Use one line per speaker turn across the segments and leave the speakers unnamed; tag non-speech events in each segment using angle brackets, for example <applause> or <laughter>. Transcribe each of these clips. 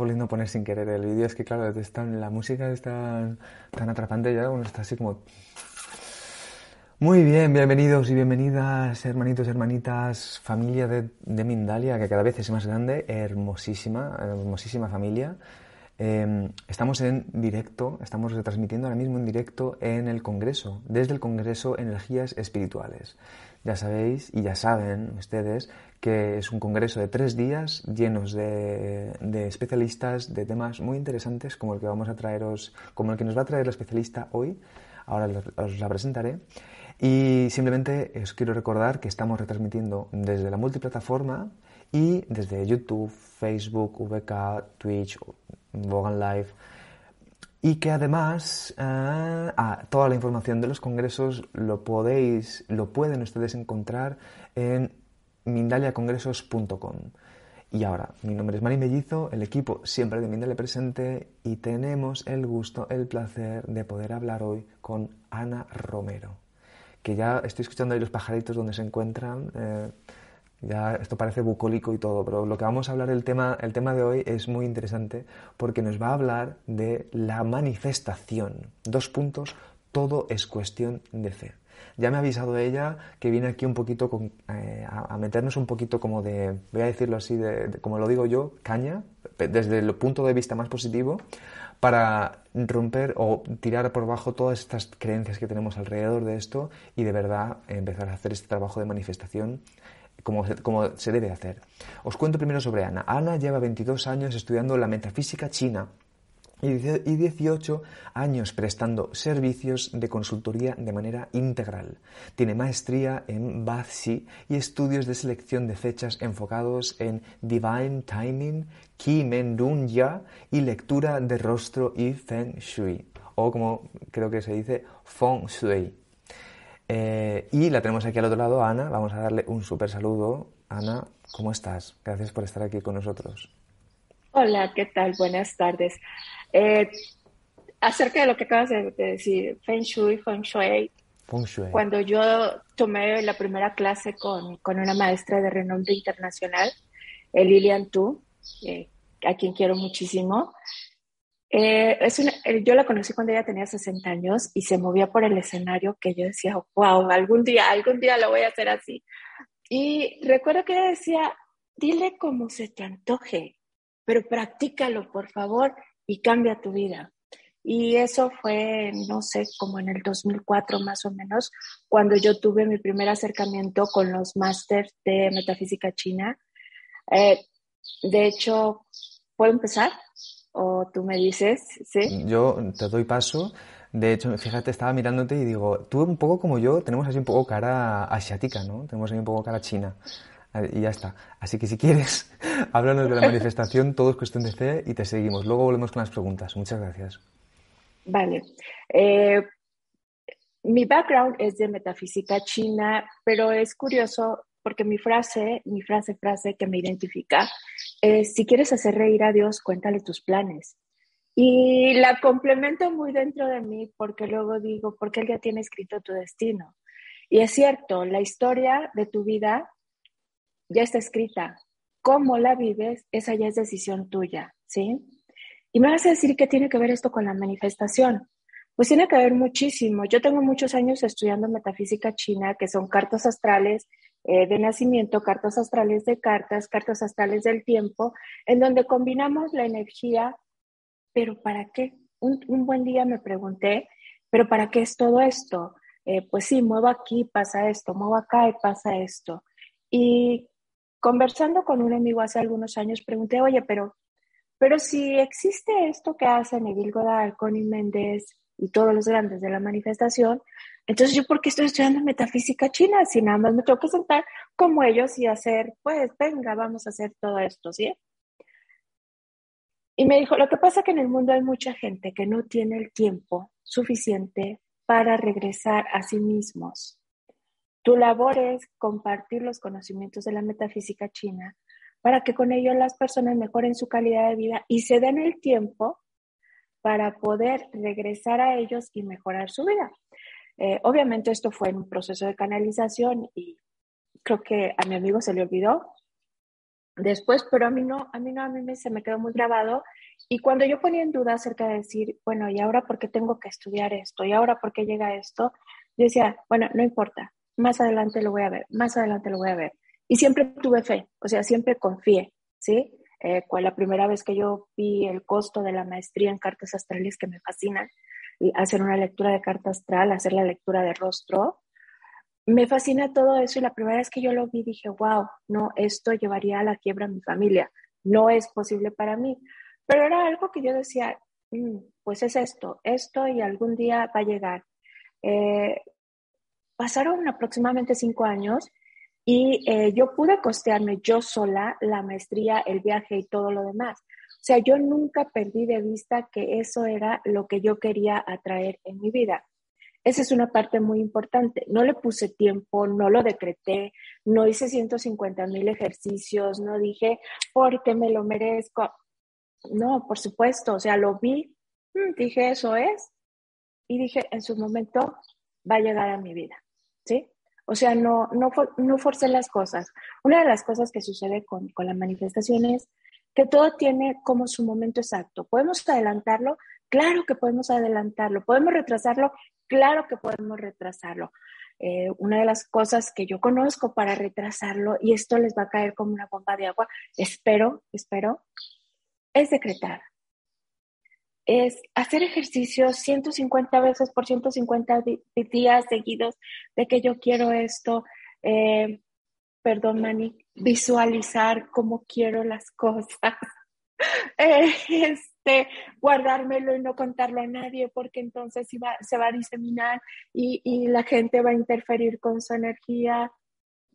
Volviendo a poner sin querer el vídeo. Es que, claro, la música es tan, tan atrapante ya, uno está así como... Muy bien, bienvenidos y bienvenidas, hermanitos, hermanitas, familia de, de Mindalia, que cada vez es más grande, hermosísima, hermosísima familia. Em, estamos en directo, estamos retransmitiendo ahora mismo en directo en el Congreso, desde el Congreso Energías Espirituales. Ya sabéis y ya saben ustedes que es un congreso de tres días llenos de, especialistas de temas muy interesantes como el que vamos a traeros, como el que nos va a traer la especialista hoy. Ahora os la presentaré. Y simplemente os quiero recordar que estamos retransmitiendo desde la multiplataforma y desde YouTube, Facebook, VK, Twitch, Vogan Live y que además eh, toda la información de los congresos lo podéis, lo pueden ustedes encontrar en mindaliacongresos.com. Y ahora, mi nombre es Mari Mellizo, el equipo siempre de Mindalia presente y tenemos el gusto, el placer de poder hablar hoy con Ana Romero, que ya estoy escuchando ahí los pajaritos donde se encuentran. Eh, ya esto parece bucólico y todo, pero lo que vamos a hablar, el tema, el tema de hoy es muy interesante porque nos va a hablar de la manifestación. Dos puntos, todo es cuestión de fe. Ya me ha avisado ella que viene aquí un poquito eh, a, meternos un poquito como de, voy a decirlo así, de, como lo digo yo, caña, desde el punto de vista más positivo, para romper o tirar por abajo todas estas creencias que tenemos alrededor de esto y de verdad empezar a hacer este trabajo de manifestación como se, debe hacer. Os cuento primero sobre Ana. Ana lleva 22 años estudiando la metafísica china y 18 años prestando servicios de consultoría de manera integral. Tiene maestría en Baxi y estudios de selección de fechas enfocados en Divine Timing, Qi Ya y lectura de rostro y Feng Shui, o como creo que se dice, Feng Shui. Eh, y la tenemos aquí al otro lado, Ana. Vamos a darle un súper saludo. Ana, ¿cómo estás? Gracias por estar aquí con nosotros.
Hola, ¿qué tal? Buenas tardes. Eh, acerca de lo que acabas de, decir, Feng Shui, Feng Shui. Feng Shui. Cuando yo tomé la primera clase con, con una maestra de renombre internacional, Lilian Tu, eh, a quien quiero muchísimo, eh, es eh, yo la conocí cuando ella tenía 60 años y se movía por el escenario que yo decía, wow, algún día, algún día lo voy a hacer así. Y recuerdo que ella decía, dile como se te antoje, pero practícalo, por favor, y cambia tu vida. Y eso fue, no sé, como en el 2004 más o menos, cuando yo tuve mi primer acercamiento con los másters de metafísica china. Eh, de hecho, ¿puedo empezar? o tú me dices, ¿sí?
Yo te doy paso. De hecho, fíjate, estaba mirándote y digo, tú un poco como yo, tenemos así un poco cara asiática, ¿no? Tenemos ahí un poco cara china. Y ya está. Así que si quieres, <laughs> háblanos de la manifestación, todo es cuestión de fe y te seguimos. Luego volvemos con las preguntas. Muchas gracias.
Vale. Eh, mi background es de metafísica china, pero es curioso porque mi frase, mi frase, frase que me identifica es, si quieres hacer reír a Dios, cuéntale tus planes. Y la complemento muy dentro de mí porque luego digo, porque Él ya tiene escrito tu destino. Y es cierto, la historia de tu vida ya está escrita. Cómo la vives, esa ya es decisión tuya, ¿sí? Y me vas a decir qué tiene que ver esto con la manifestación. Pues tiene que ver muchísimo. Yo tengo muchos años estudiando metafísica china, que son cartas astrales eh, de nacimiento, cartas astrales de cartas, cartas astrales del tiempo, en donde combinamos la energía, pero ¿para qué? Un, buen día me pregunté, ¿pero para qué es todo esto? Eh, pues sí, muevo aquí, pasa esto, muevo acá y pasa esto. Y conversando con un amigo hace algunos años, pregunté, oye, pero, pero si existe esto que hace Neville Goddard, Connie Méndez y todos los grandes de la manifestación, entonces, ¿yo por qué estoy estudiando metafísica china? Si nada más me tengo que sentar como ellos y hacer, pues, venga, vamos a hacer todo esto, ¿sí? Y me dijo, lo que pasa es que en el mundo hay mucha gente que no tiene el tiempo suficiente para regresar a sí mismos. Tu labor es compartir los conocimientos de la metafísica china para que con ello las personas mejoren su calidad de vida y se den el tiempo para poder regresar a ellos y mejorar su vida. Eh, obviamente esto fue en un proceso de canalización y creo que a mi amigo se le olvidó después, pero a mí no, a mí no, a mí me, se me quedó muy grabado. Y cuando yo ponía en duda acerca de decir, bueno, ¿y ahora por qué tengo que estudiar esto? ¿Y ahora por qué llega esto? Yo decía, bueno, no importa, más adelante lo voy a ver, más adelante lo voy a ver. Y siempre tuve fe, o sea, siempre confié, ¿sí? Eh, la primera vez que yo vi el costo de la maestría en cartas astrales que me fascinan, hacer una lectura de carta astral, hacer la lectura de rostro, me fascina todo eso y la primera vez que yo lo vi dije, wow, no, esto llevaría a la quiebra a mi familia, no es posible para mí. Pero era algo que yo decía, mm, pues es esto, esto y algún día va a llegar. Eh, pasaron aproximadamente cinco años y eh, yo pude costearme yo sola la maestría, el viaje y todo lo demás. O sea, yo nunca perdí de vista que eso era lo que yo quería atraer en mi vida. Esa es una parte muy importante. No le puse tiempo, no lo decreté, no hice 150 mil ejercicios, no dije porque me lo merezco. No, por supuesto, o sea, lo vi, mm, dije eso es, y dije en su momento va a llegar a mi vida, O sea, no, no, no forcé las cosas. Una de las cosas que sucede con, con la manifestación es que todo tiene como su momento exacto. ¿Podemos adelantarlo? Claro que podemos adelantarlo. ¿Podemos retrasarlo? Claro que podemos retrasarlo. Eh, una de las cosas que yo conozco para retrasarlo, y esto les va a caer como una bomba de agua, espero, espero, es decretar. Es hacer ejercicios 150 veces por 150 días seguidos de que yo quiero esto. Eh, perdón, Mani, visualizar cómo quiero las cosas. <laughs> Eh, este, guardármelo y no contarlo a nadie porque entonces se va a diseminar y, la gente va a interferir con su energía.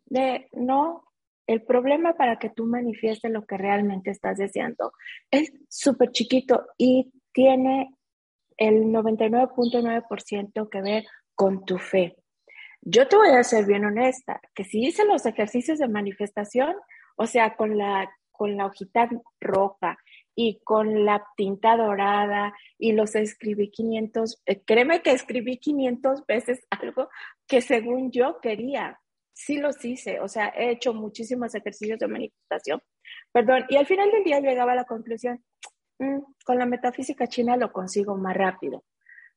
De, no, el problema para que tú manifiestes lo que realmente estás deseando es súper chiquito y tiene el 99.9% que ver con tu fe. Yo te voy a ser bien honesta, que si hice los ejercicios de manifestación, o sea, con la, con la hojita roja y con la tinta dorada y los escribí 500, eh, créeme que escribí 500 veces <laughs> algo que según yo quería. Sí los hice, o sea, he hecho muchísimos ejercicios de manifestación. Perdón, y al final del día llegaba a la conclusión, mm, con la metafísica china lo consigo más rápido.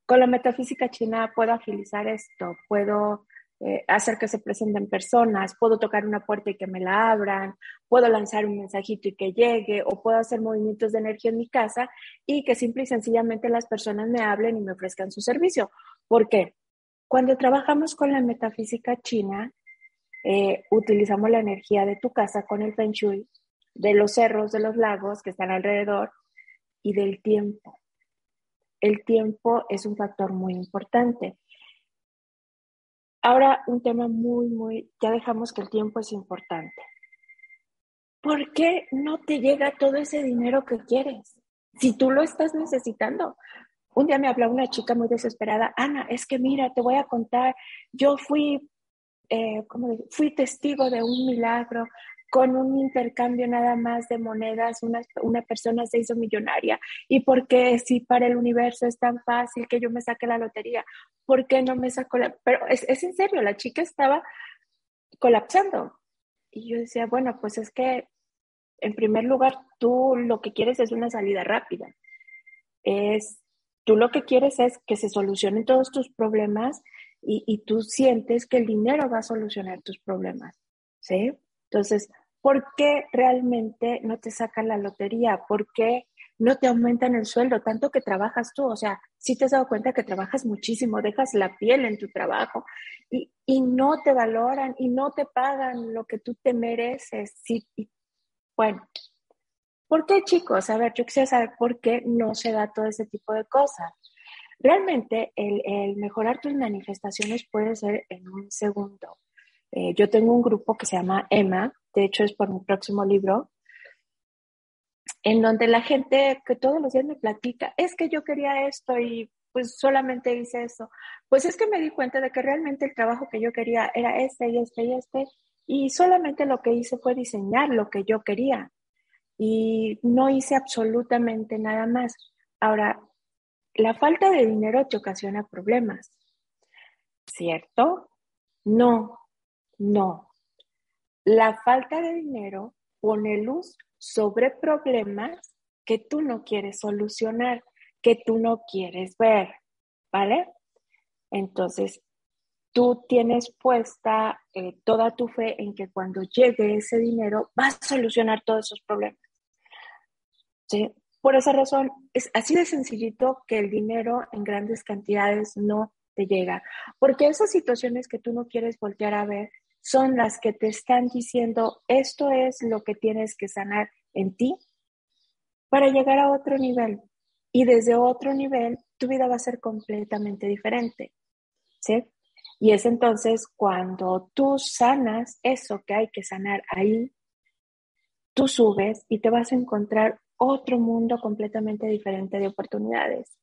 Con la metafísica china puedo agilizar esto, puedo eh, hacer que se presenten personas, puedo tocar una puerta y que me la abran, puedo lanzar un mensajito y que llegue, o puedo hacer movimientos de energía en mi casa y que simple y sencillamente las personas me hablen y me ofrezcan su servicio. ¿Por qué? Cuando trabajamos con la metafísica china, eh, utilizamos la energía de tu casa con el feng shui, de los cerros, de los lagos que están alrededor y del tiempo. El tiempo es un factor muy importante. Ahora, un tema muy, muy, ya dejamos que el tiempo es importante. ¿Por qué no te llega todo ese dinero que quieres? Si tú lo estás necesitando. Un día me habló una chica muy desesperada, Ana, es que mira, te voy a contar, yo fui, eh, fui testigo de un milagro, con un intercambio nada más de monedas, una, una, persona se hizo millonaria. ¿Y por qué si para el universo es tan fácil que yo me saque la lotería? ¿Por qué no me saco la...? Pero es, es en serio, la chica estaba colapsando. Y yo decía, bueno, pues es que en primer lugar, tú lo que quieres es una salida rápida. Es, tú lo que quieres es que se solucionen todos tus problemas y, y tú sientes que el dinero va a solucionar tus problemas. ¿Sí? Entonces, ¿por qué realmente no te sacan la lotería? ¿Por qué no te aumentan el sueldo tanto que trabajas tú? O sea, si te has dado cuenta que trabajas muchísimo, dejas la piel en tu trabajo y, no te valoran y no te pagan lo que tú te mereces. Sí, bueno, ¿por qué chicos? A ver, yo quisiera saber por qué no se da todo ese tipo de cosas. Realmente el, el mejorar tus manifestaciones puede ser en un segundo. Eh, yo tengo un grupo que se llama Emma, de hecho es por mi próximo libro, en donde la gente que todos los días me platica, es que yo quería esto y pues solamente hice eso. Pues es que me di cuenta de que realmente el trabajo que yo quería era este y este y este, y solamente lo que hice fue diseñar lo que yo quería y no hice absolutamente nada más. Ahora, la falta de dinero te ocasiona problemas, ¿cierto? No, no. La falta de dinero pone luz sobre problemas que tú no quieres solucionar, que tú no quieres ver, ¿vale? Entonces, tú tienes puesta eh, toda tu fe en que cuando llegue ese dinero vas a solucionar todos esos problemas. ¿Sí? Por esa razón, es así de sencillito que el dinero en grandes cantidades no te llega, porque esas situaciones que tú no quieres voltear a ver son las que te están diciendo, esto es lo que tienes que sanar en ti para llegar a otro nivel. Y desde otro nivel, tu vida va a ser completamente diferente. ¿Sí? Y es entonces cuando tú sanas eso que hay que sanar ahí, tú subes y te vas a encontrar otro mundo completamente diferente de oportunidades.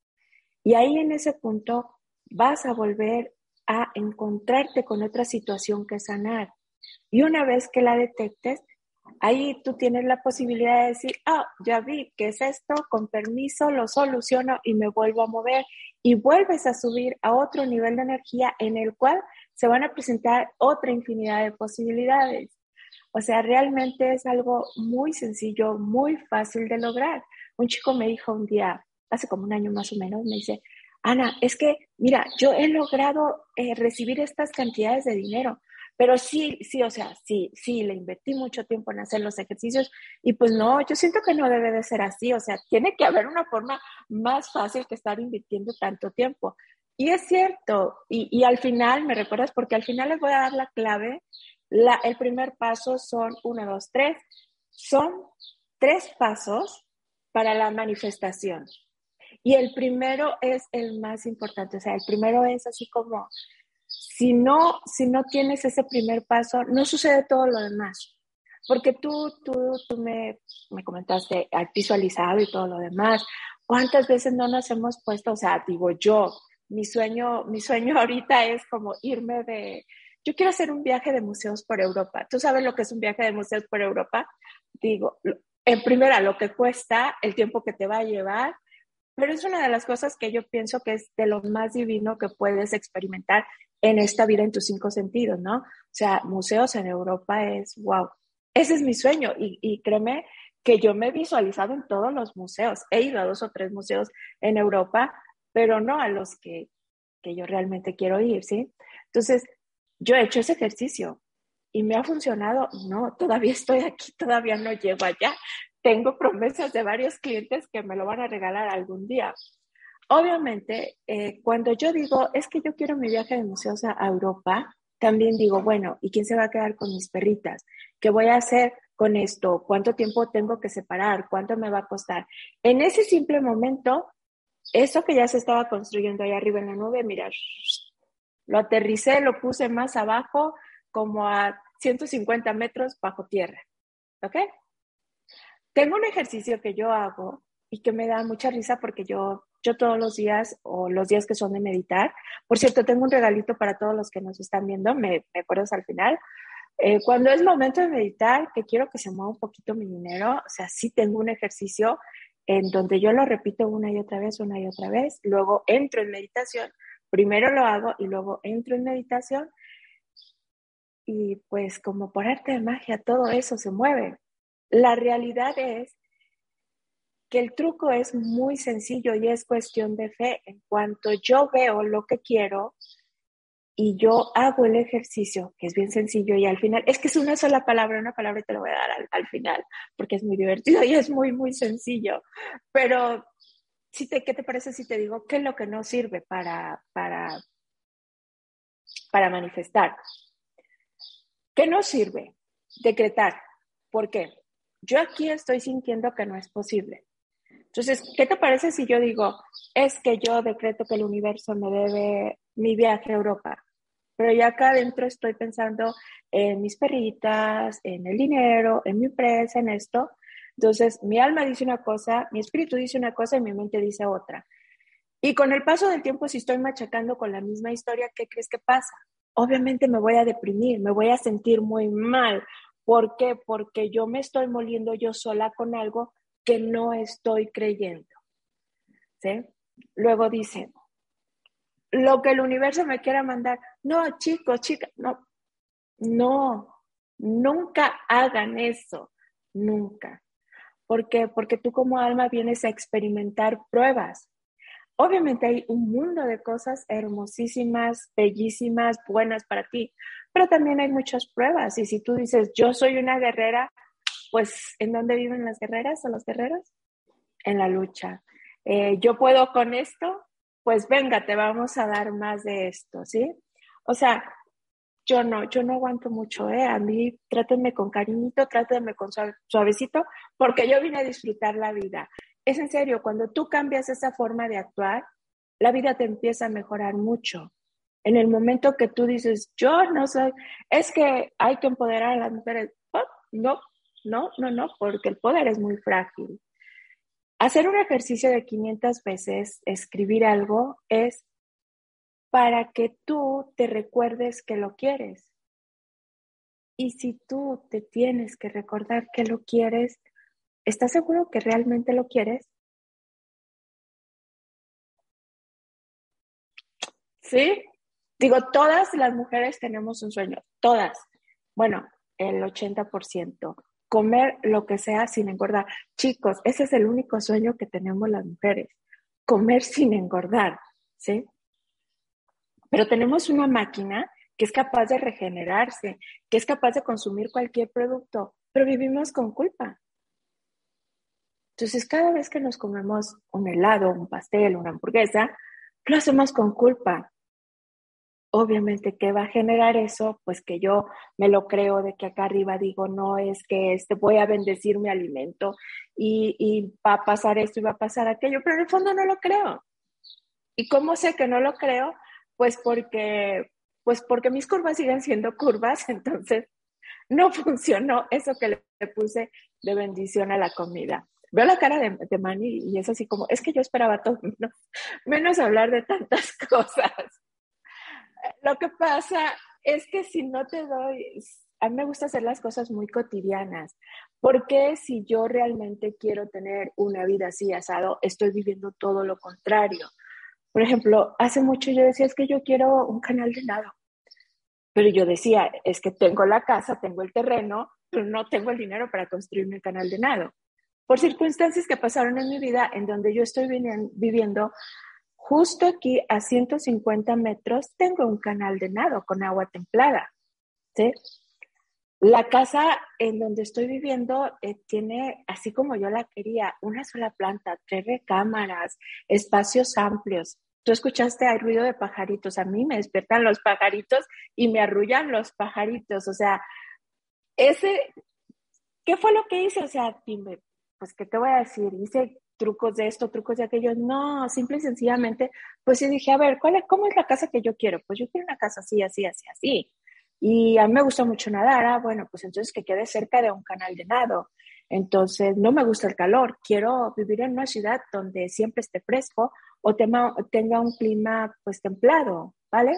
Y ahí en ese punto vas a volver a encontrarte con otra situación que sanar. Y una vez que la detectes, ahí tú tienes la posibilidad de decir, ah, ya vi que es esto, con permiso lo soluciono y me vuelvo a mover. Y vuelves a subir a otro nivel de energía en el cual se van a presentar otra infinidad de posibilidades. O sea, realmente es algo muy sencillo, muy fácil de lograr. Un chico me dijo un día, hace como un año más o menos, me dice, Ana, es que, mira, yo he logrado eh, recibir estas cantidades de dinero, pero sí, sí, o sea, sí, sí, le invertí mucho tiempo en hacer los ejercicios y pues no, yo siento que no debe de ser así, o sea, tiene que haber una forma más fácil que estar invirtiendo tanto tiempo. Y es cierto, y, y al final, me recuerdas, porque al final les voy a dar la clave el primer paso son uno, dos, tres. Son tres pasos para la manifestación. Y el primero es el más importante. O sea, el primero es así como, si no, si no tienes ese primer paso, no sucede todo lo demás. Porque tú, tú, tú me, me comentaste, has visualizado y todo lo demás. ¿Cuántas veces no nos hemos puesto, o sea, digo yo, mi sueño, mi sueño <laughs> ahorita es como irme de, yo quiero hacer un viaje de museos por Europa. ¿Tú sabes lo que es un viaje de museos por Europa? Digo, en primera, lo que cuesta, el tiempo que te va a llevar, pero es una de las cosas que yo pienso que es de lo más divino que puedes experimentar en esta vida en tus cinco sentidos, ¿no? O sea, museos en Europa es, wow, ese es mi sueño y, y créeme que yo me he visualizado en todos los museos. He ido a dos o tres museos en Europa, pero no a los que, que yo realmente quiero ir, ¿sí? Entonces, yo he hecho ese ejercicio y me ha funcionado. No, todavía estoy aquí, todavía no llego allá. Tengo promesas de varios clientes que me lo van a regalar algún día. Obviamente, eh, cuando yo digo, es que yo quiero mi viaje de museos a Europa, también digo, bueno, ¿y quién se va a quedar con mis perritas? ¿Qué voy a hacer con esto? ¿Cuánto tiempo tengo que separar? ¿Cuánto me va a costar? En ese simple momento, eso que ya se estaba construyendo ahí arriba en la nube, mira, lo aterricé, lo puse más abajo, como a 150 metros bajo tierra. ¿Ok? Tengo un ejercicio que yo hago y que me da mucha risa porque yo, yo todos los días o los días que son de meditar, por cierto, tengo un regalito para todos los que nos están viendo, me, me acuerdas al final. Eh, cuando es momento de meditar, que quiero que se mueva un poquito mi dinero, o sea, sí tengo un ejercicio en donde yo lo repito una y otra vez, una y otra vez, luego entro en meditación Primero lo hago y luego entro en meditación y pues como por arte de magia todo eso se mueve. La realidad es que el truco es muy sencillo y es cuestión de fe. En cuanto yo veo lo que quiero y yo hago el ejercicio, que es bien sencillo y al final, es que es una sola palabra, una palabra y te lo voy a dar al, al final, porque es muy divertido y es muy, muy sencillo. Pero ¿qué te parece si te digo qué es lo que no sirve para, para, para manifestar? ¿Qué no sirve? Decretar. ¿Por qué? Yo aquí estoy sintiendo que no es posible. Entonces, ¿qué te parece si yo digo, es que yo decreto que el universo me debe mi viaje a Europa? Pero ya acá adentro estoy pensando en mis perritas, en el dinero, en mi empresa, en esto. Entonces, mi alma dice una cosa, mi espíritu dice una cosa y mi mente dice otra. Y con el paso del tiempo, si estoy machacando con la misma historia, ¿qué crees que pasa? Obviamente me voy a deprimir, me voy a sentir muy mal. ¿Por qué? Porque yo me estoy moliendo yo sola con algo que no estoy creyendo. ¿Sí? Luego dice, lo que el universo me quiera mandar, no, chicos, chicas, no, no, nunca hagan eso nunca. ¿Por qué? Porque tú como alma vienes a experimentar pruebas. Obviamente hay un mundo de cosas hermosísimas, bellísimas, buenas para ti, pero también hay muchas pruebas. Y si tú dices, yo soy una guerrera, pues ¿en dónde viven las guerreras o los guerreros? En la lucha. Eh, yo puedo con esto, pues venga, te vamos a dar más de esto, ¿sí? O sea, yo no, yo no aguanto mucho, ¿eh? A mí trátenme con cariñito, trátenme con suavecito, porque yo vine a disfrutar la vida. Es en serio, cuando tú cambias esa forma de actuar, la vida te empieza a mejorar mucho. En el momento que tú dices, yo no soy, es que hay que empoderar a las mujeres. Oh, no, no, no, no, porque el poder es muy frágil. Hacer un ejercicio de 500 veces, escribir algo, es para que tú te recuerdes que lo quieres. Y si tú te tienes que recordar que lo quieres, ¿estás seguro que realmente lo quieres? ¿Sí? Digo, todas las mujeres tenemos un sueño, todas. Bueno, el 80%. Comer lo que sea sin engordar. Chicos, ese es el único sueño que tenemos las mujeres. Comer sin engordar, ¿sí? Pero tenemos una máquina que es capaz de regenerarse, que es capaz de consumir cualquier producto, pero vivimos con culpa. Entonces, cada vez que nos comemos un helado, un pastel, una hamburguesa, lo hacemos con culpa. Obviamente, ¿qué va a generar eso? Pues que yo me lo creo de que acá arriba digo, no, es que este, voy a bendecir mi alimento y, y va a pasar esto y va a pasar aquello, pero en el fondo no lo creo. ¿Y cómo sé que no lo creo? Pues porque, pues porque mis curvas siguen siendo curvas, <laughs> entonces no funcionó eso que le puse de bendición a la comida. Veo la cara de, Manny y es así como, es que yo esperaba todo menos, menos hablar de tantas <laughs> cosas. Lo que pasa es que si no te doy, a mí me gusta hacer las cosas muy cotidianas, porque si yo realmente quiero tener una vida así asado, estoy viviendo todo lo contrario. Por ejemplo, hace mucho yo decía, es que yo quiero un canal de nado. Pero yo decía, es que tengo la casa, tengo el terreno, pero no tengo el dinero para construirme el canal de nado. Por circunstancias que pasaron en mi vida, en donde yo estoy viviendo, justo aquí a 150 metros, tengo un canal de nado con agua templada. ¿sí? La casa en donde estoy viviendo eh, tiene, así como yo la quería, una sola planta, tres recámaras, espacios amplios. Tú escuchaste, hay ruido de pajaritos. A mí me despiertan los pajaritos y me arrullan los pajaritos. O sea, ese, ¿qué fue lo que hice? O sea, dime, pues, ¿qué te voy a decir? Hice trucos de esto, trucos de aquello. No, simple y sencillamente, pues sí dije, a ver, ¿cuál ¿cómo es la casa que yo quiero? Pues yo quiero una casa así, así, así, así. Y a mí me gusta mucho nadar. Ah, bueno, pues entonces que quede cerca de un canal de nado. Entonces, no me gusta el calor. Quiero vivir en una ciudad donde siempre esté fresco o tenga un clima pues templado, ¿vale?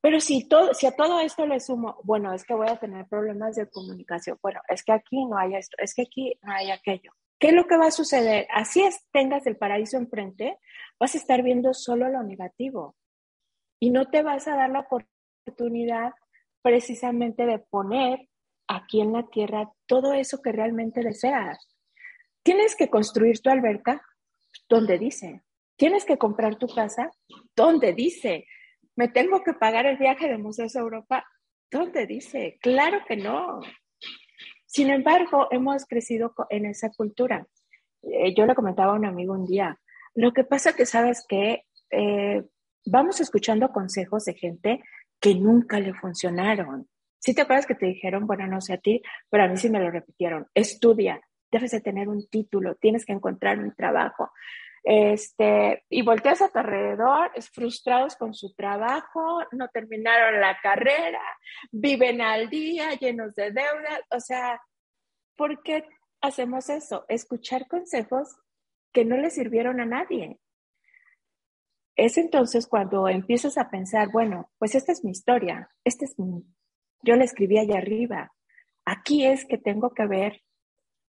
Pero si, todo, si a todo esto le sumo, bueno, es que voy a tener problemas de comunicación, bueno, es que aquí no hay esto, es que aquí no hay aquello. ¿Qué es lo que va a suceder? Así es, tengas el paraíso enfrente, vas a estar viendo solo lo negativo y no te vas a dar la oportunidad precisamente de poner aquí en la tierra todo eso que realmente deseas. Tienes que construir tu alberca donde dice. Tienes que comprar tu casa donde dice. Me tengo que pagar el viaje de Museos a Europa donde dice. Claro que no. Sin embargo, hemos crecido en esa cultura. Eh, yo le comentaba a un amigo un día, lo que pasa que sabes que eh, vamos escuchando consejos de gente que nunca le funcionaron. Si te acuerdas que te dijeron, bueno, no sé a ti, pero a mí sí me lo repitieron, estudia, debes de tener un título, tienes que encontrar un trabajo. Este, y volteas a tu alrededor, frustrados con su trabajo, no terminaron la carrera, viven al día, llenos de deudas. O sea, ¿por qué hacemos eso? Escuchar consejos que no le sirvieron a nadie. Es entonces cuando empiezas a pensar, bueno, pues esta es mi historia, este es mi, yo la escribí allá arriba. Aquí es que tengo que ver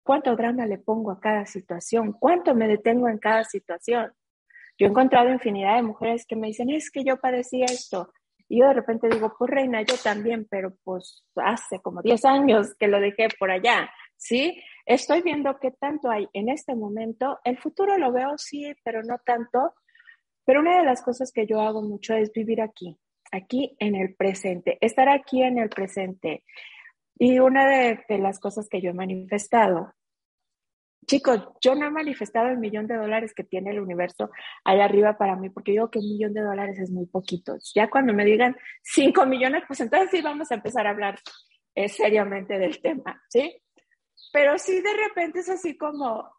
cuánto drama le pongo a cada situación, cuánto me detengo en cada situación. Yo he encontrado infinidad de mujeres que me dicen, es que yo padecí esto. Y yo de repente digo, pues reina, yo también, pero pues hace como 10 años que lo dejé por allá, ¿sí? Estoy viendo qué tanto hay en este momento. El futuro lo veo, sí, pero no tanto. Pero una de las cosas que yo hago mucho es vivir aquí, aquí en el presente, estar aquí en el presente. Y una de, las cosas que yo he manifestado, chicos, yo no he manifestado el millón de dólares que tiene el universo allá arriba para mí, porque digo que un millón de dólares es muy poquito. Ya cuando me digan cinco millones, pues entonces sí vamos a empezar a hablar eh, seriamente del tema, ¿sí? Pero sí de repente es así como,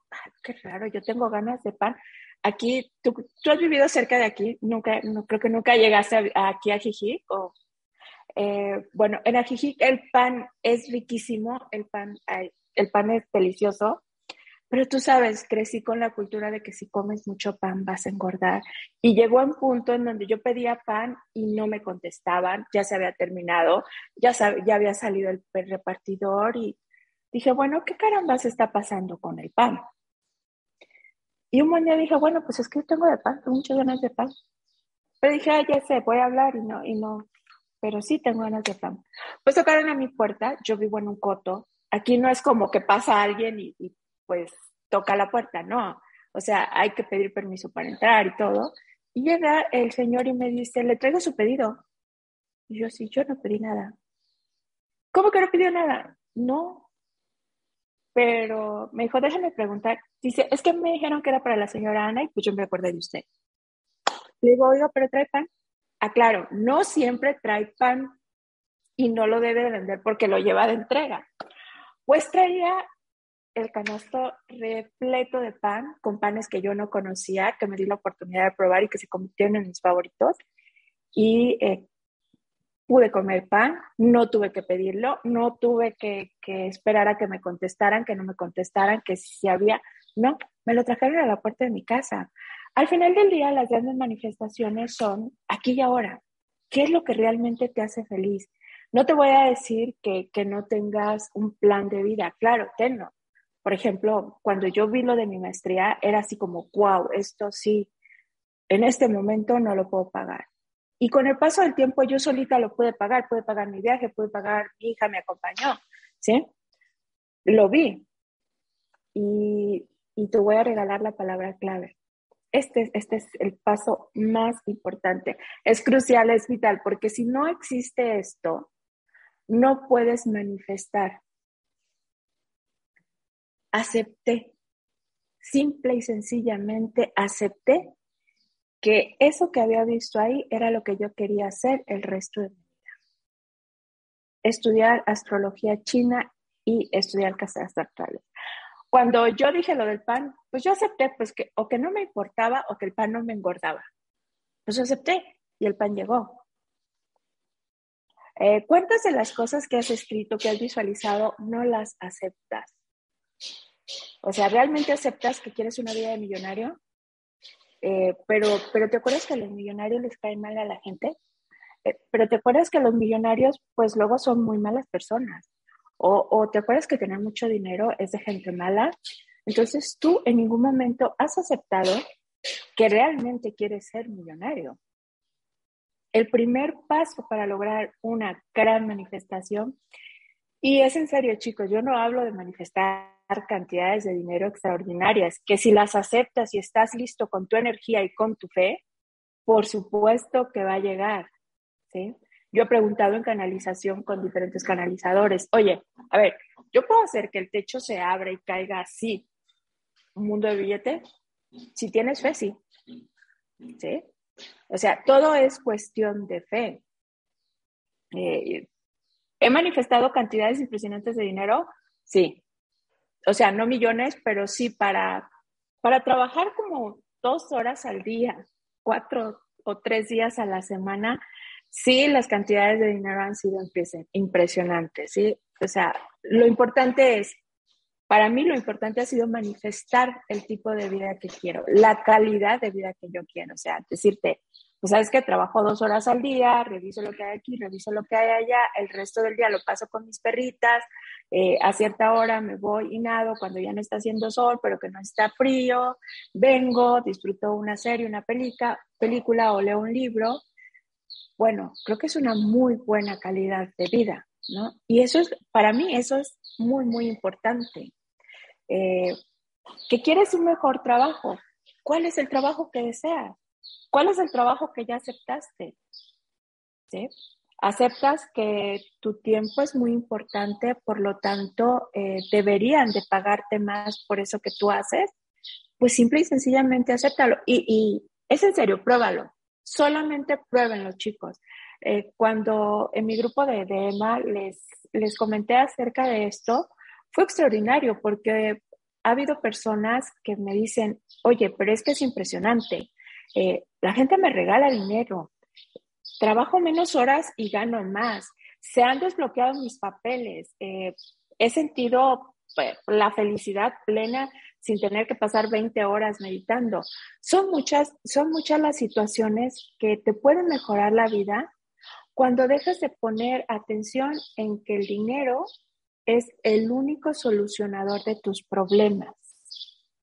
qué raro, yo tengo ganas de pan. Aquí, tú, tú has vivido cerca de aquí, nunca, no creo que nunca llegaste aquí a Jijic o eh, bueno, en Ajijic el pan es riquísimo, el pan, el pan es delicioso, pero tú sabes, crecí con la cultura de que si comes mucho pan vas a engordar. Y llegó un punto en donde yo pedía pan y no me contestaban, ya se había terminado, ya, ya había salido el repartidor y dije, bueno, ¿qué carambas está pasando con el pan? Y un buen día dije, bueno, pues es que tengo de pan, tengo muchas ganas de pan. Pero dije, ah, ya sé, voy a hablar y no, y no, pero sí tengo ganas de pan. Pues tocaron a mi puerta, yo vivo en un coto, aquí no es como que pasa alguien y, pues toca la puerta, no, o sea, hay que pedir permiso para entrar y todo. Y llega el señor y me dice, le traigo su pedido. Y yo, sí, yo no pedí nada. ¿Cómo que no pidió nada? No. Pero me dijo, déjame preguntar. Dice, es que me dijeron que era para la señora Ana y pues yo me acordé de usted. Le digo, oiga, pero trae pan. Aclaro, no siempre trae pan y no lo debe de vender porque lo lleva de entrega. Pues traía el canasto repleto de pan, con panes que yo no conocía, que me di la oportunidad de probar y que se convirtieron en mis favoritos. Y eh, pude comer pan, no tuve que pedirlo, no tuve que, que, esperar a que me contestaran, que no me contestaran, que si había, no, me lo trajeron a la puerta de mi casa. Al final del día, las grandes manifestaciones son aquí y ahora. ¿Qué es lo que realmente te hace feliz? No te voy a decir que, no tengas un plan de vida. Claro, tenlo. Por ejemplo, cuando yo vi lo de mi maestría, era así como, wow, esto sí, en este momento no lo puedo pagar. Y con el paso del tiempo yo solita lo pude pagar, pude pagar mi viaje, pude pagar, mi hija me acompañó, ¿sí? Lo vi. Y, y te voy a regalar la palabra clave. Este, este es el paso más importante. Es crucial, es vital, porque si no existe esto, no puedes manifestar. Acepté, simple y sencillamente acepté que eso que había visto ahí era lo que yo quería hacer el resto de mi vida. Estudiar astrología china y estudiar casas astrales. Cuando yo dije lo del pan, pues yo acepté pues que o que no me importaba o que el pan no me engordaba. Pues acepté y el pan llegó. Eh, ¿Cuántas de las cosas que has escrito, que has visualizado, no las aceptas? O sea, ¿realmente aceptas que quieres una vida de millonario? Eh, pero, pero ¿te acuerdas que a los millonarios les cae mal a la gente? Eh, pero ¿te acuerdas que los millonarios pues luego son muy malas personas? O, te acuerdas que tener mucho dinero es de gente mala. Entonces tú en ningún momento has aceptado que realmente quieres ser millonario. El primer paso para lograr una gran manifestación, y es en serio chicos, yo no hablo de manifestar cantidades de dinero extraordinarias, que si las aceptas y estás listo con tu energía y con tu fe, por supuesto que va a llegar, ¿sí? Yo he preguntado en canalización con diferentes canalizadores, oye, a ver, ¿yo puedo hacer que el techo se abra y caiga así, un mundo de billete? Si tienes fe, sí. ¿Sí? O sea, todo es cuestión de fe. Eh, ¿He manifestado cantidades impresionantes de dinero? Sí. O sea, no millones, pero sí para, para trabajar como dos horas al día, cuatro o tres días a la semana, sí, las cantidades de dinero han sido impresionantes, ¿sí? O sea, lo importante es, para mí lo importante ha sido manifestar el tipo de vida que quiero, la calidad de vida que yo quiero, o sea, decirte, pues sabes que trabajo dos horas al día, reviso lo que hay aquí, reviso lo que hay allá, el resto del día lo paso con mis perritas, eh, a cierta hora me voy y nado cuando ya no está haciendo sol, pero que no está frío, vengo, disfruto una serie, una película, película o leo un libro bueno, creo que es una muy buena calidad de vida. ¿no? Y eso es, para mí, eso es muy, muy importante. Eh, ¿Que quieres un mejor trabajo? ¿Cuál es el trabajo que deseas? ¿Cuál es el trabajo que ya aceptaste? Aceptas que tu tiempo es muy importante, por lo tanto, eh, deberían de pagarte más por eso que tú haces. Pues simple y sencillamente acéptalo. Y, y es en serio, pruébalo. Solamente pruébenlo, chicos. Eh, cuando en mi grupo de, de EMA les, les comenté acerca de esto, fue extraordinario porque ha habido personas que me dicen, oye, pero es que es impresionante. Eh, la gente me regala dinero, trabajo menos horas y gano más. Se han desbloqueado mis papeles. Eh, he sentido pues, la felicidad plena sin tener que pasar 20 horas meditando. Son muchas, son muchas las situaciones que te pueden mejorar la vida cuando dejas de poner atención en que el dinero es el único solucionador de tus problemas.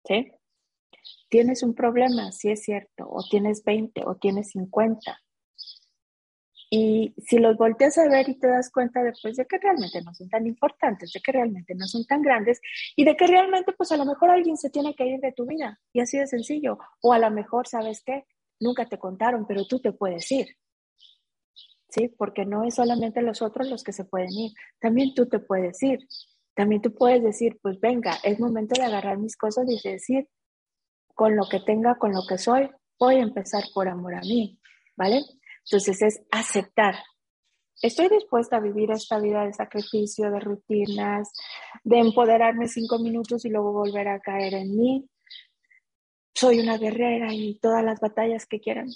¿Sí? Tienes un problema, sí es cierto, o tienes 20 o tienes 50. Y si los volteas a ver y te das cuenta después de que realmente no son tan importantes, de que realmente no son tan grandes y de que realmente pues a lo mejor alguien se tiene que ir de tu vida y así de sencillo. O a lo mejor, ¿sabes qué? Nunca te contaron, pero tú te puedes ir. ¿sí? Porque no es solamente los otros los que se pueden ir, también tú te puedes ir. También tú puedes decir, pues venga, es momento de agarrar mis cosas y decir, con lo que tenga, con lo que soy, voy a empezar por amor a mí, ¿vale? Entonces es aceptar. Estoy dispuesta a vivir esta vida de sacrificio, de rutinas, de empoderarme cinco minutos y luego volver a caer en mí. Soy una guerrera y todas las batallas que quieran.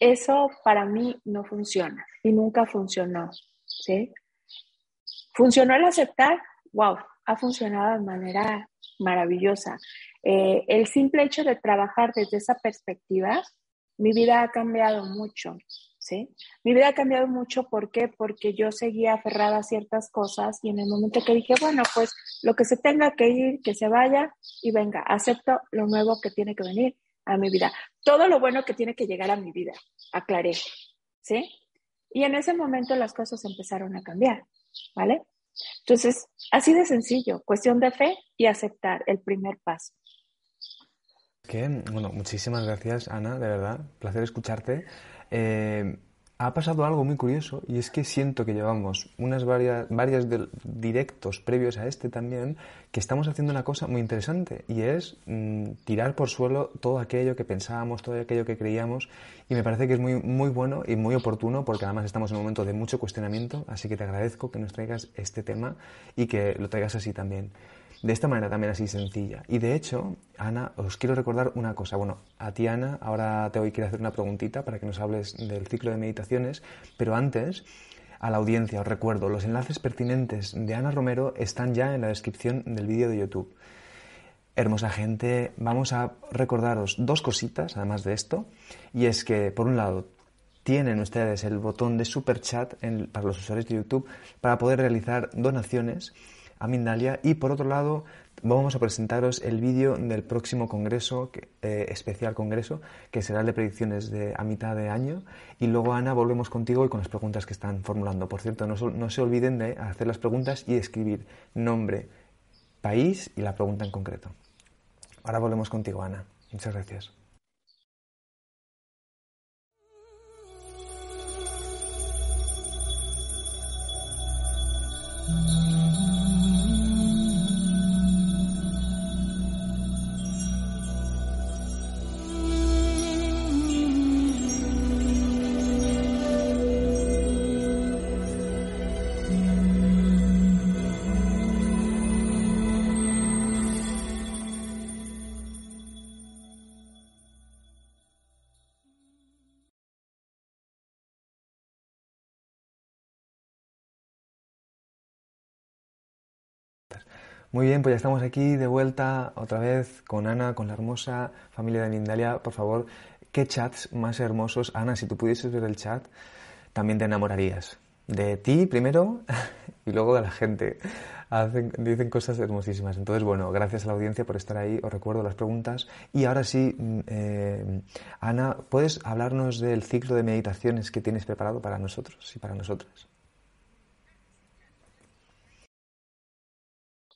Eso para mí no funciona y nunca funcionó, ¿sí? ¿Funcionó el aceptar? ¡Wow! Ha funcionado de manera maravillosa. Eh, el simple hecho de trabajar desde esa perspectiva, mi vida ha cambiado mucho, ¿sí? Mi vida ha cambiado mucho, ¿por qué? Porque yo seguía aferrada a ciertas cosas y en el momento que dije, bueno, pues lo que se tenga que ir, que se vaya y venga, acepto lo nuevo que tiene que venir a mi vida. Todo lo bueno que tiene que llegar a mi vida, aclaré, ¿sí? Y en ese momento las cosas empezaron a cambiar, ¿vale? Entonces, así de sencillo, cuestión de fe y aceptar el primer paso.
Que, bueno, muchísimas gracias, Ana, de verdad, placer escucharte. Eh, ha pasado algo muy curioso y es que siento que llevamos unas varias, varias directos previos a este también que estamos haciendo una cosa muy interesante y es mm, tirar por suelo todo aquello que pensábamos, todo aquello que creíamos y me parece que es muy, muy bueno y muy oportuno porque además estamos en un momento de mucho cuestionamiento, así que te agradezco que nos traigas este tema y que lo traigas así también de esta manera también así sencilla. Y de hecho, Ana, os quiero recordar una cosa. Bueno, a ti, Ana, ahora te voy a hacer una preguntita para que nos hables del ciclo de meditaciones, pero antes, a la audiencia, os recuerdo, los enlaces pertinentes de Ana Romero están ya en la descripción del vídeo de YouTube. Hermosa gente, vamos a recordaros dos cositas, además de esto, y es que, por un lado, tienen ustedes el botón de super chat para los usuarios de YouTube para poder realizar donaciones a Mindalia. Y por otro lado, vamos a presentaros el vídeo del próximo congreso, eh, especial congreso, que será el de predicciones de a mitad de año. Y luego, Ana, volvemos contigo y con las preguntas que están formulando. Por cierto, no, no se olviden de hacer las preguntas y escribir nombre, país y la pregunta en concreto. Ahora volvemos contigo, Ana. Muchas gracias. Muy bien, pues ya estamos aquí de vuelta otra vez con Ana, con la hermosa familia de Mindalia. Por favor, qué chats más hermosos. Ana, si tú pudieses ver el chat, también te enamorarías. De ti primero <laughs> y luego de la gente. dicen cosas hermosísimas. Entonces, bueno, gracias a la audiencia por estar ahí. Os recuerdo las preguntas. Y ahora sí, mm, eh, Ana, ¿puedes hablarnos del ciclo de meditaciones que tienes preparado para nosotros y para nosotras?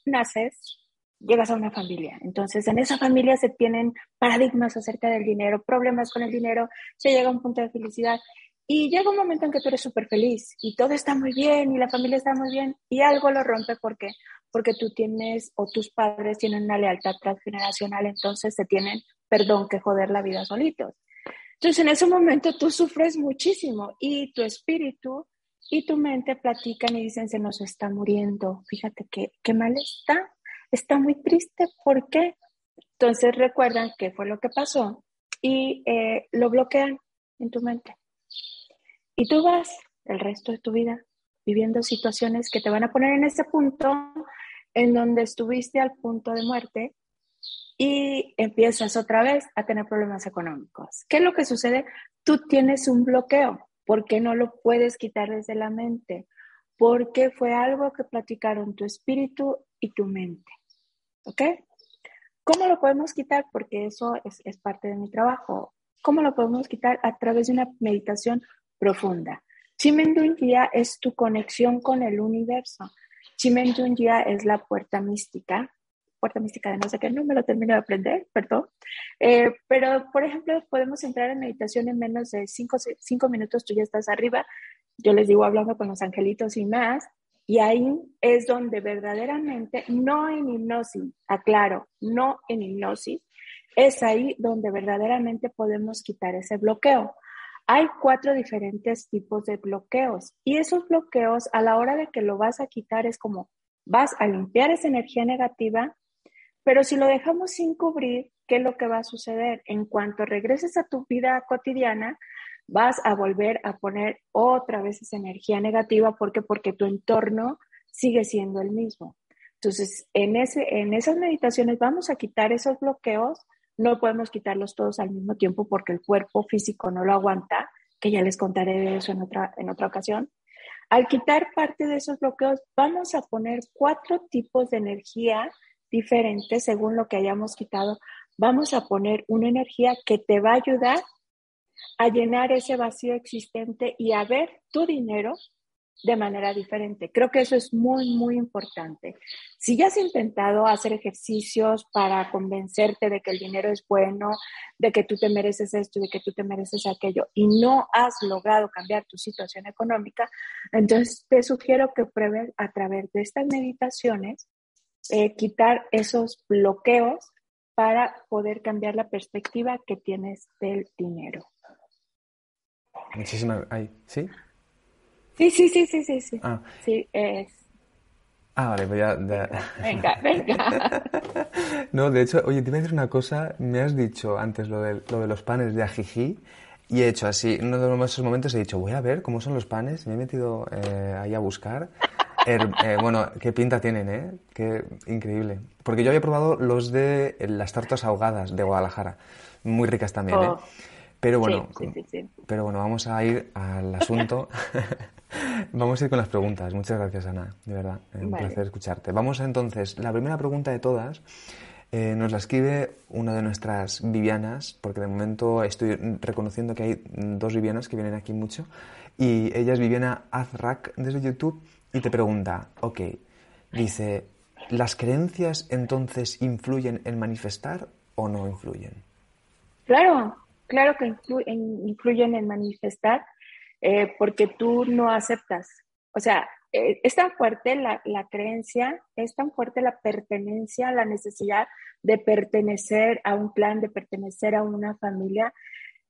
Naces, llegas a una familia. Entonces, en esa familia se tienen paradigmas acerca del dinero, problemas con el dinero, se llega a un punto de felicidad. Y llega un momento en que tú eres súper feliz y todo está muy bien y la familia está muy bien y algo lo rompe porque porque tú tienes o tus padres tienen una lealtad transgeneracional, entonces se tienen, perdón, que joder la vida solitos. Entonces en ese momento tú sufres muchísimo y tu espíritu y tu mente platican y dicen, se nos está muriendo, fíjate qué, qué mal está, está muy triste, ¿por qué? Entonces recuerdan qué fue lo que pasó y eh, lo bloquean en tu mente. Y tú vas el resto de tu vida viviendo situaciones que te van a poner en ese punto en donde estuviste al punto de muerte y empiezas otra vez a tener problemas económicos. ¿Qué es lo que sucede? Tú tienes un bloqueo. ¿Por qué no lo puedes quitar desde la mente? Porque fue algo que platicaron tu espíritu y tu mente. ¿Ok? ¿Cómo lo podemos quitar? Porque eso es, parte de mi trabajo. ¿Cómo lo podemos quitar? A través de una meditación profunda. Chimendungia es tu conexión con el universo. Chimenjunjia es la puerta mística, puerta mística de no sé qué, no me lo termino de aprender, perdón. Eh, pero, por ejemplo, podemos entrar en meditación en menos de cinco, cinco minutos, tú ya estás arriba, yo les digo hablando con los angelitos y más, y ahí es donde verdaderamente, no en hipnosis, aclaro, no en hipnosis, es ahí donde verdaderamente podemos quitar ese bloqueo. Hay cuatro diferentes tipos de bloqueos y esos bloqueos a la hora de que lo vas a quitar es como vas a limpiar esa energía negativa, pero si lo dejamos sin cubrir, ¿qué es lo que va a suceder? En cuanto regreses a tu vida cotidiana, vas a volver a poner otra vez esa energía negativa. ¿Por qué? Porque tu entorno sigue siendo el mismo. Entonces, en, ese, en esas meditaciones vamos a quitar esos bloqueos no podemos quitarlos todos al mismo tiempo porque el cuerpo físico no lo aguanta, que ya les contaré de eso en otra, en otra ocasión. Al quitar parte de esos bloqueos, vamos a poner cuatro tipos de energía diferentes según lo que hayamos quitado. Vamos a poner una energía que te va a ayudar a llenar ese vacío existente y a ver tu dinero de manera diferente. Creo que eso es muy, muy importante. Si ya has intentado hacer ejercicios para convencerte de que el dinero es bueno, de que tú te mereces esto, de que tú te mereces aquello, y no has logrado cambiar tu situación económica, entonces te sugiero que pruebes a través de estas meditaciones eh, quitar esos bloqueos para poder cambiar la perspectiva que tienes del dinero.
Muchísimas. ¿Sí?
Sí, sí, sí, sí, sí, sí. Ah. Sí, es.
Ah, vale, pues ya.
Venga, venga. <laughs>
no, de hecho, oye, te iba a decir una cosa. Me has dicho antes lo de, lo de los panes de ajiji y he hecho así. En uno de esos momentos he dicho, voy a ver cómo son los panes. Me he metido eh, ahí a buscar. Er, eh, bueno, qué pinta tienen, ¿eh? Qué increíble. Porque yo había probado los de las tartas ahogadas de Guadalajara. Muy ricas también, ¿eh? Oh. Pero bueno, pero bueno, vamos a ir al asunto. <laughs> vamos a ir con las preguntas. Muchas gracias, Ana. De verdad, un placer escucharte. Vamos entonces, la primera pregunta de todas eh, nos la escribe una de nuestras Vivianas, porque de momento estoy reconociendo que hay dos Vivianas que vienen aquí mucho. Y ella es Viviana Azrak desde YouTube y te pregunta, ok, dice, ¿las creencias entonces influyen en manifestar o no influyen?
Claro, claro que influyen en manifestar eh, porque tú no aceptas. O sea, eh, es tan fuerte la, la, creencia, es tan fuerte la pertenencia, la necesidad de pertenecer a un plan, de pertenecer a una familia,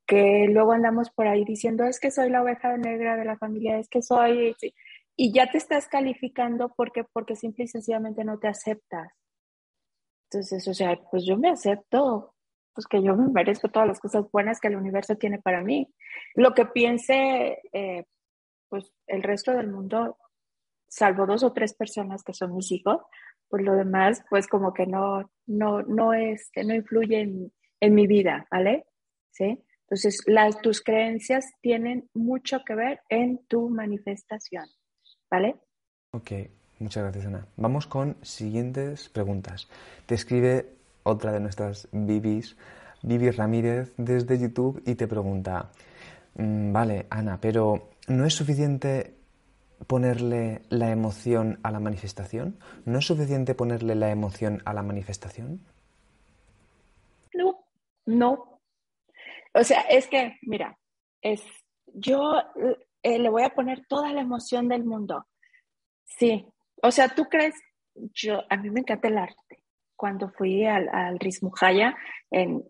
que luego andamos por ahí diciendo, es que soy la oveja negra de la familia, es que soy... Y ya te estás calificando porque, porque simple y sencillamente no te aceptas. Entonces, o sea, pues yo me acepto, pues que yo me merezco todas las cosas buenas que el universo tiene para mí. Lo que piense, eh, pues el resto del mundo, salvo dos o tres personas que son mis hijos, pues lo demás, pues como que no, no, no, es, no influye en, en mi vida, ¿vale? ¿Sí? Entonces, las, tus creencias tienen mucho que ver en tu manifestación, ¿vale?
Ok, muchas gracias, Ana. Vamos con siguientes preguntas. Te escribe otra de nuestras Bibis, Vivi Ramírez, desde YouTube y te pregunta, mm, vale, Ana, pero ¿no es suficiente ponerle la emoción a la manifestación? ¿No es suficiente ponerle la emoción a la manifestación?
No, no. O sea, es que, mira, es, yo eh, le voy a poner toda la emoción del mundo. Sí. O sea, tú crees, yo, a mí me encanta el arte. Cuando fui al, al Rismujaya en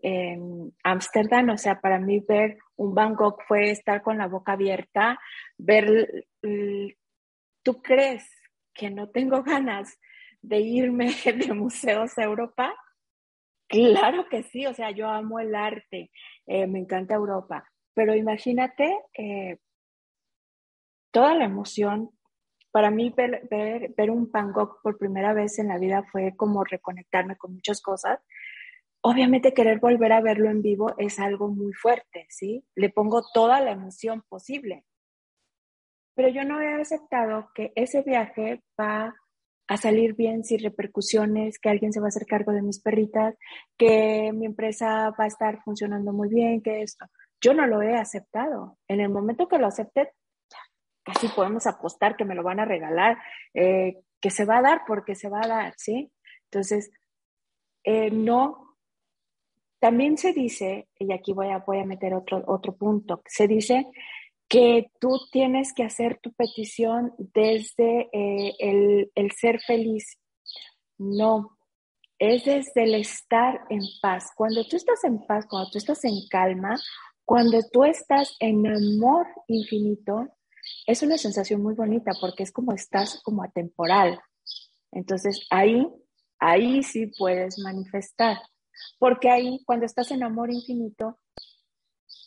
Ámsterdam, o sea, para mí ver un Van Gogh fue estar con la boca abierta, ver, ¿tú crees que no tengo ganas de irme <laughs> de museos a Europa? Claro que sí, o sea, yo amo el arte, eh, me encanta Europa, pero imagínate eh, toda la emoción. Para mí ver, ver, un Van Gogh por primera vez en la vida fue como reconectarme con muchas cosas. Obviamente querer volver a verlo en vivo es algo muy fuerte, ¿sí? Le pongo toda la emoción posible. Pero yo no he aceptado que ese viaje va a salir bien sin repercusiones, que alguien se va a hacer cargo de mis perritas, que mi empresa va a estar funcionando muy bien, que esto. Yo no lo he aceptado. En el momento que lo acepté, casi podemos apostar que me lo van a regalar, eh, que se va a dar porque se va a dar, ¿sí? Entonces, eh, no. También se dice, y aquí voy a, voy a meter otro, otro punto, se dice que tú tienes que hacer tu petición desde eh, el, el ser feliz. No, es desde el estar en paz. Cuando tú estás en paz, cuando tú estás en calma, cuando tú estás en amor infinito, es una sensación muy bonita porque es como estás como atemporal. Entonces ahí, ahí sí puedes manifestar. Porque ahí, cuando estás en amor infinito,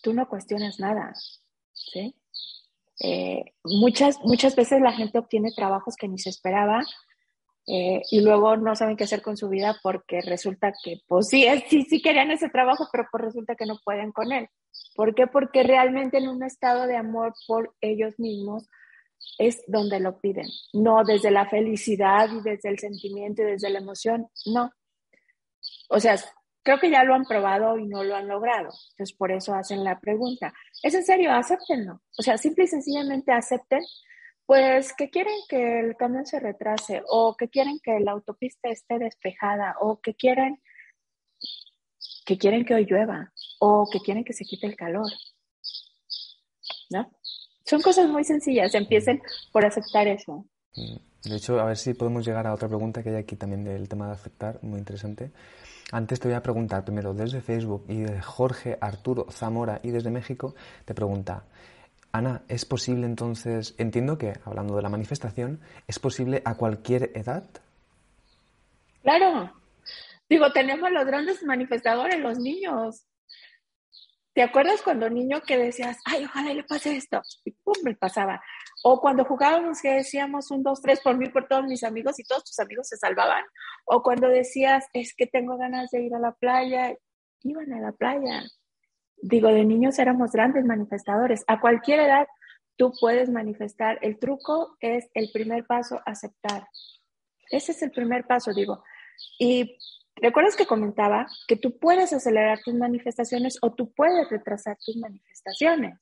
tú no cuestionas nada. ¿sí? Eh, muchas, muchas veces la gente obtiene trabajos que ni se esperaba eh, y luego no saben qué hacer con su vida porque resulta que, pues sí, sí, sí querían ese trabajo, pero pues resulta que no pueden con él. ¿Por qué? Porque realmente en un estado de amor por ellos mismos es donde lo piden, no desde la felicidad y desde el sentimiento y desde la emoción, no. O sea, creo que ya lo han probado y no lo han logrado. Entonces, por eso hacen la pregunta. ¿Es en serio? Acéptenlo. O sea, simple y sencillamente acepten, pues que quieren que el camión se retrase o que quieren que la autopista esté despejada o que quieren que quieren que hoy llueva o que quieren que se quite el calor. ¿No? Son cosas muy sencillas. Empiecen por aceptar eso.
De hecho, a ver si podemos llegar a otra pregunta que hay aquí también del tema de aceptar, muy interesante. Antes te voy a preguntar primero desde Facebook y de Jorge Arturo Zamora y desde México te pregunta, Ana, ¿es posible entonces, entiendo que hablando de la manifestación, ¿es posible a cualquier edad?
Claro. Digo, tenemos los grandes manifestadores, los niños. ¿Te acuerdas cuando niño que decías, ay, ojalá le pase esto? Y pum, me pasaba. O cuando jugábamos que decíamos un, dos, tres por mí, por todos mis amigos y todos tus amigos se salvaban. O cuando decías, es que tengo ganas de ir a la playa, iban a la playa. Digo, de niños éramos grandes manifestadores. A cualquier edad tú puedes manifestar. El truco es el primer paso, aceptar. Ese es el primer paso, digo. Y recuerdas que comentaba que tú puedes acelerar tus manifestaciones o tú puedes retrasar tus manifestaciones.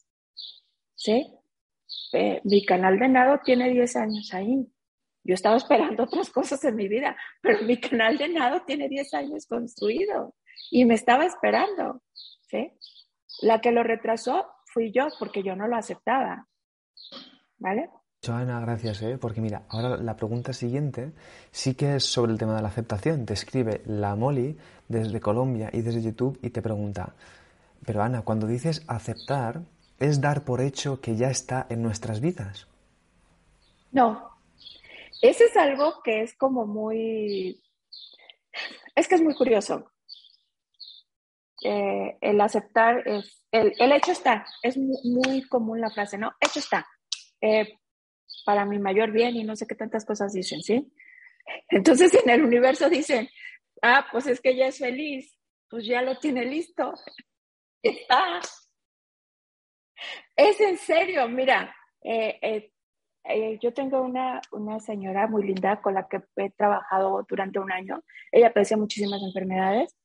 ¿Sí? Eh, mi canal de nado tiene 10 años ahí. Yo estaba esperando otras cosas en mi vida, pero mi canal de nado tiene 10 años construido y me estaba esperando. ¿sí? La que lo retrasó fui yo porque yo no lo aceptaba. ¿Vale?
Joana, gracias, ¿eh? porque mira, ahora la pregunta siguiente sí que es sobre el tema de la aceptación. Te escribe la Molly desde Colombia y desde YouTube y te pregunta, pero Ana, cuando dices aceptar, es dar por hecho que ya está en nuestras vidas.
No, ese es algo que es como muy, es que es muy curioso. Eh, el aceptar es, el, hecho está, es muy, común la frase, ¿no? Hecho está, eh, para mi mayor bien y no sé qué tantas cosas dicen, ¿sí? Entonces en el universo dicen, ah, pues es que ella es feliz, pues ya lo tiene listo, <laughs> está, es en serio, mira, eh, eh, eh, yo tengo una, una, señora muy linda con la que he trabajado durante un año. Ella padecía muchísimas enfermedades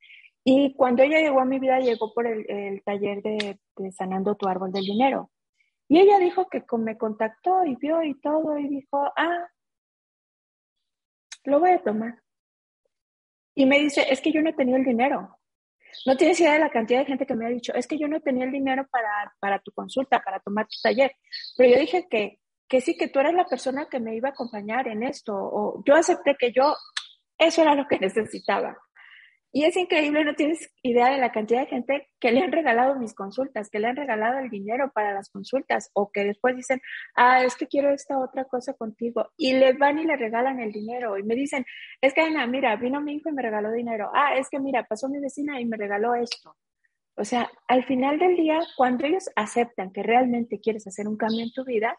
y cuando ella llegó a mi vida llegó por el, taller de, Sanando tu árbol del dinero. Y ella dijo que me contactó y vio y todo y dijo, ah, lo voy a tomar. Y me dice, es que yo no tenía el dinero. No tienes idea de la cantidad de gente que me ha dicho, es que yo no tenía el dinero para, para tu consulta, para tomar tu taller. Pero yo dije que, que sí, que tú eras la persona que me iba a acompañar en esto. O yo acepté que yo, eso era lo que <laughs> necesitaba. Y es increíble, no tienes idea de la cantidad de gente que le han regalado mis consultas, que le han regalado el dinero para las consultas o que después dicen, ah, es que quiero esta otra cosa contigo. Y le van y le regalan el dinero y me dicen, es que Ana, mira, vino mi hijo y me regaló dinero. Ah, es que mira, pasó mi vecina y me regaló esto. O sea, al final del día, cuando ellos aceptan que realmente quieres hacer un cambio en tu vida,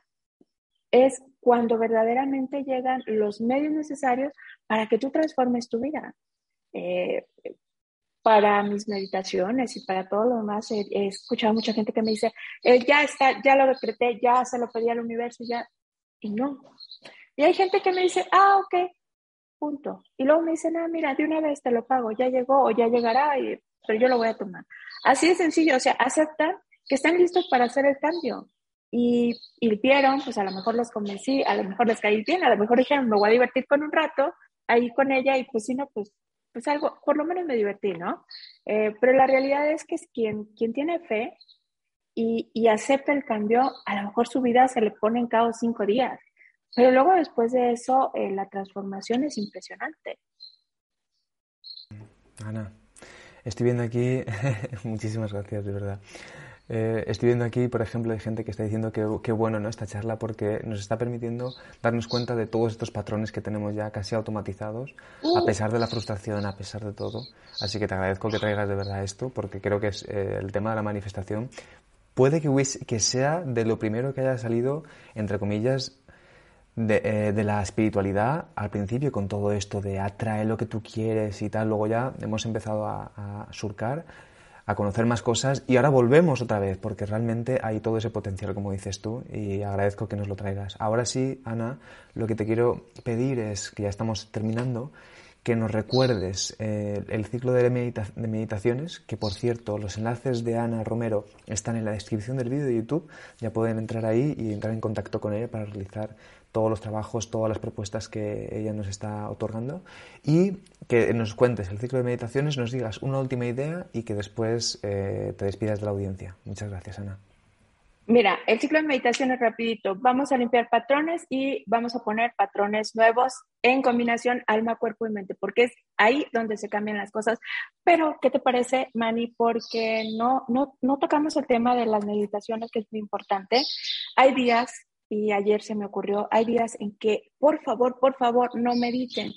es cuando verdaderamente llegan los medios necesarios para que tú transformes tu vida. Eh, para mis meditaciones y para todo lo demás, he, escuchado mucha gente que me dice, eh, ya está, ya lo decreté, ya se lo pedí al universo, ya, y no. Y hay gente que me dice, ah, ok, punto. Y luego me dicen, ah, mira, de una vez te lo pago, ya llegó o ya llegará, y, pero yo lo voy a tomar. Así de sencillo, o sea, aceptan que están listos para hacer el cambio. Y, y vieron, pues a lo mejor los convencí, a lo mejor les caí bien, a lo mejor dijeron, me voy a divertir con un rato ahí con ella, y pues si no, pues pues algo, por lo menos me divertí, ¿no? Eh, pero la realidad es que es quien, quien tiene fe y, y, acepta el cambio, a lo mejor su vida se le pone en caos cinco días, pero luego después de eso eh, la transformación es impresionante.
Ana, estoy viendo aquí, <laughs> muchísimas gracias, de verdad. Eh, estoy viendo aquí, por ejemplo, hay gente que está diciendo que, qué bueno ¿no? esta charla porque nos está permitiendo darnos cuenta de todos estos patrones que tenemos ya casi automatizados, a uh. pesar de la frustración, a pesar de todo. Así que te agradezco que traigas de verdad esto porque creo que es eh, el tema de la manifestación. Puede que, que sea de lo primero que haya salido, entre comillas, de, eh, de, la espiritualidad al principio con todo esto de atrae lo que tú quieres y tal. Luego ya hemos empezado a, a surcar a conocer más cosas y ahora volvemos otra vez porque realmente hay todo ese potencial como dices tú y agradezco que nos lo traigas. Ahora sí, Ana, lo que te quiero pedir es que ya estamos terminando que nos recuerdes eh, el ciclo de, meditaciones, que por cierto los enlaces de Ana Romero están en la descripción del vídeo de YouTube, ya pueden entrar ahí y entrar en contacto con ella para realizar todos los trabajos, todas las propuestas que ella nos está otorgando y que nos cuentes el ciclo de meditaciones, nos digas una última idea y que después eh, te despidas de la audiencia. Muchas gracias, Ana.
Mira, el ciclo de meditación es rapidito. Vamos a limpiar patrones y vamos a poner patrones nuevos en combinación alma, cuerpo y mente, porque es ahí donde se cambian las cosas. Pero, ¿qué te parece, Mani? Porque no, no, no tocamos el tema de las meditaciones, que es muy importante. Hay días y ayer se me ocurrió, hay días en que, por favor, por favor, no mediten.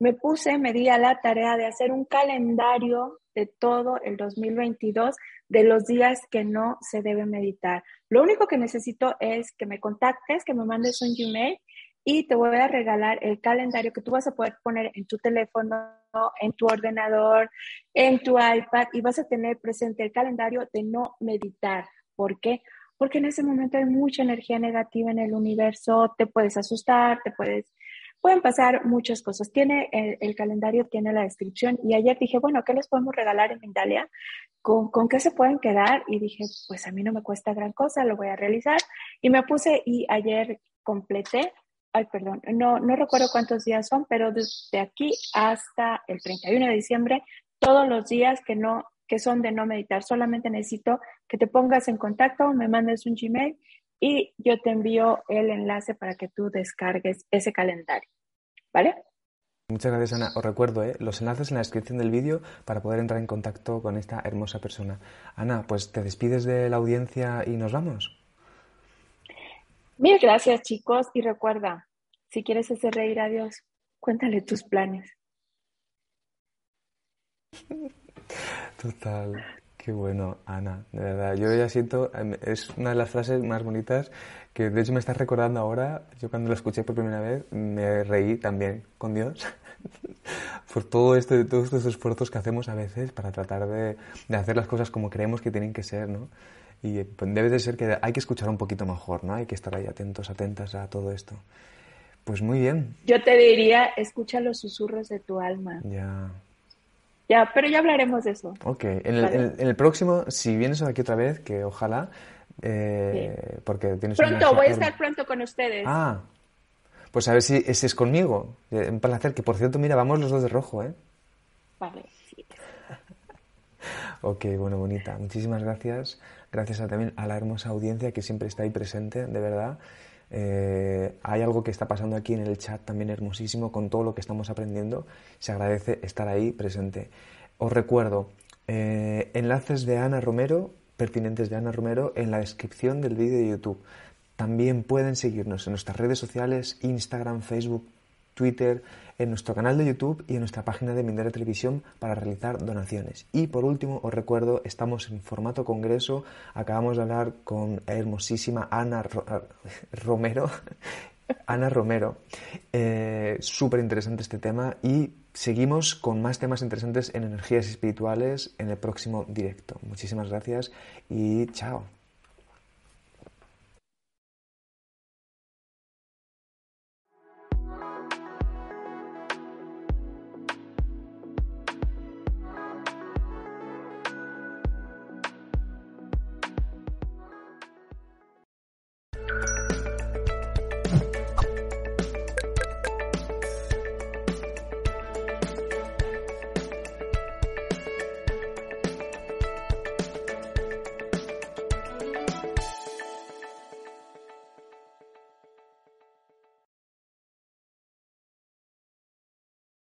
Me puse, me di a la tarea de hacer un calendario de todo el 2022 de los días que no se debe meditar. Lo único que necesito es que me contactes, que me mandes un Gmail y te voy a regalar el calendario que tú vas a poder poner en tu teléfono, en tu ordenador, en tu iPad y vas a tener presente el calendario de no meditar. ¿Por qué? Porque en ese momento hay mucha energía negativa en el universo, te puedes asustar, te puedes, pueden pasar muchas cosas. Tiene el, calendario, tiene la descripción y ayer dije, bueno, ¿qué les podemos regalar en Mindalia? ¿Con, ¿Con qué se pueden quedar? Y dije, pues a mí no me cuesta gran cosa, lo voy a realizar. Y me puse y ayer completé ay, perdón, no, no recuerdo cuántos días son, pero desde aquí hasta el 31 de diciembre, todos los días que no que son de no meditar. Solamente necesito que te pongas en contacto, me mandes un Gmail y yo te envío el enlace para que tú descargues ese calendario. ¿Vale?
Muchas gracias, Ana. Os recuerdo ¿eh? los enlaces en la descripción del vídeo para poder entrar en contacto con esta hermosa persona. Ana, pues te despides de la audiencia y nos vamos.
Mil gracias, chicos. Y recuerda, si quieres hacer reír a Dios, cuéntale tus planes.
Total. Qué bueno, Ana, de verdad. Yo ya siento, em, es una de las frases más bonitas que de hecho me estás recordando ahora. Yo cuando la escuché por primera vez me reí también con Dios <laughs> por todo esto, todos estos esfuerzos que hacemos a veces para tratar de, de hacer las cosas como creemos que tienen que ser, ¿no? Y pues, debe de ser que hay que escuchar un poquito mejor, ¿no? Hay que estar ahí atentos, atentas a todo esto. Pues muy bien.
Yo te diría, escucha los susurros de tu alma.
Ya.
Ya, pero ya hablaremos de eso.
Ok, en el, próximo, si vienes aquí otra vez, que ojalá, Eh, porque tienes
Pronto, voy a estar pronto con ustedes.
Ah, pues a ver si es conmigo. Un placer, que por cierto, mira, vamos los dos de rojo, ¿eh?
Vale, sí. <laughs>
ok, bueno, bonita. Muchísimas gracias. Gracias también a la hermosa audiencia que siempre está ahí presente, de verdad. Eh, hay algo que está pasando aquí en el chat también hermosísimo con todo lo que estamos aprendiendo. Se agradece estar ahí presente. Os recuerdo, eh, enlaces de Ana Romero, pertinentes de Ana Romero, en la descripción del vídeo de YouTube. También pueden seguirnos en nuestras redes sociales, Instagram, Facebook, Twitter, en nuestro canal de YouTube y en nuestra página de Mindera Televisión para realizar donaciones. Y por último, os recuerdo, estamos en formato congreso. Acabamos de hablar con la hermosísima Ana <laughs> Romero. <laughs> Ana Romero. Eh, Súper interesante este tema y seguimos con más temas interesantes en energías espirituales en el próximo directo. Muchísimas gracias y chao.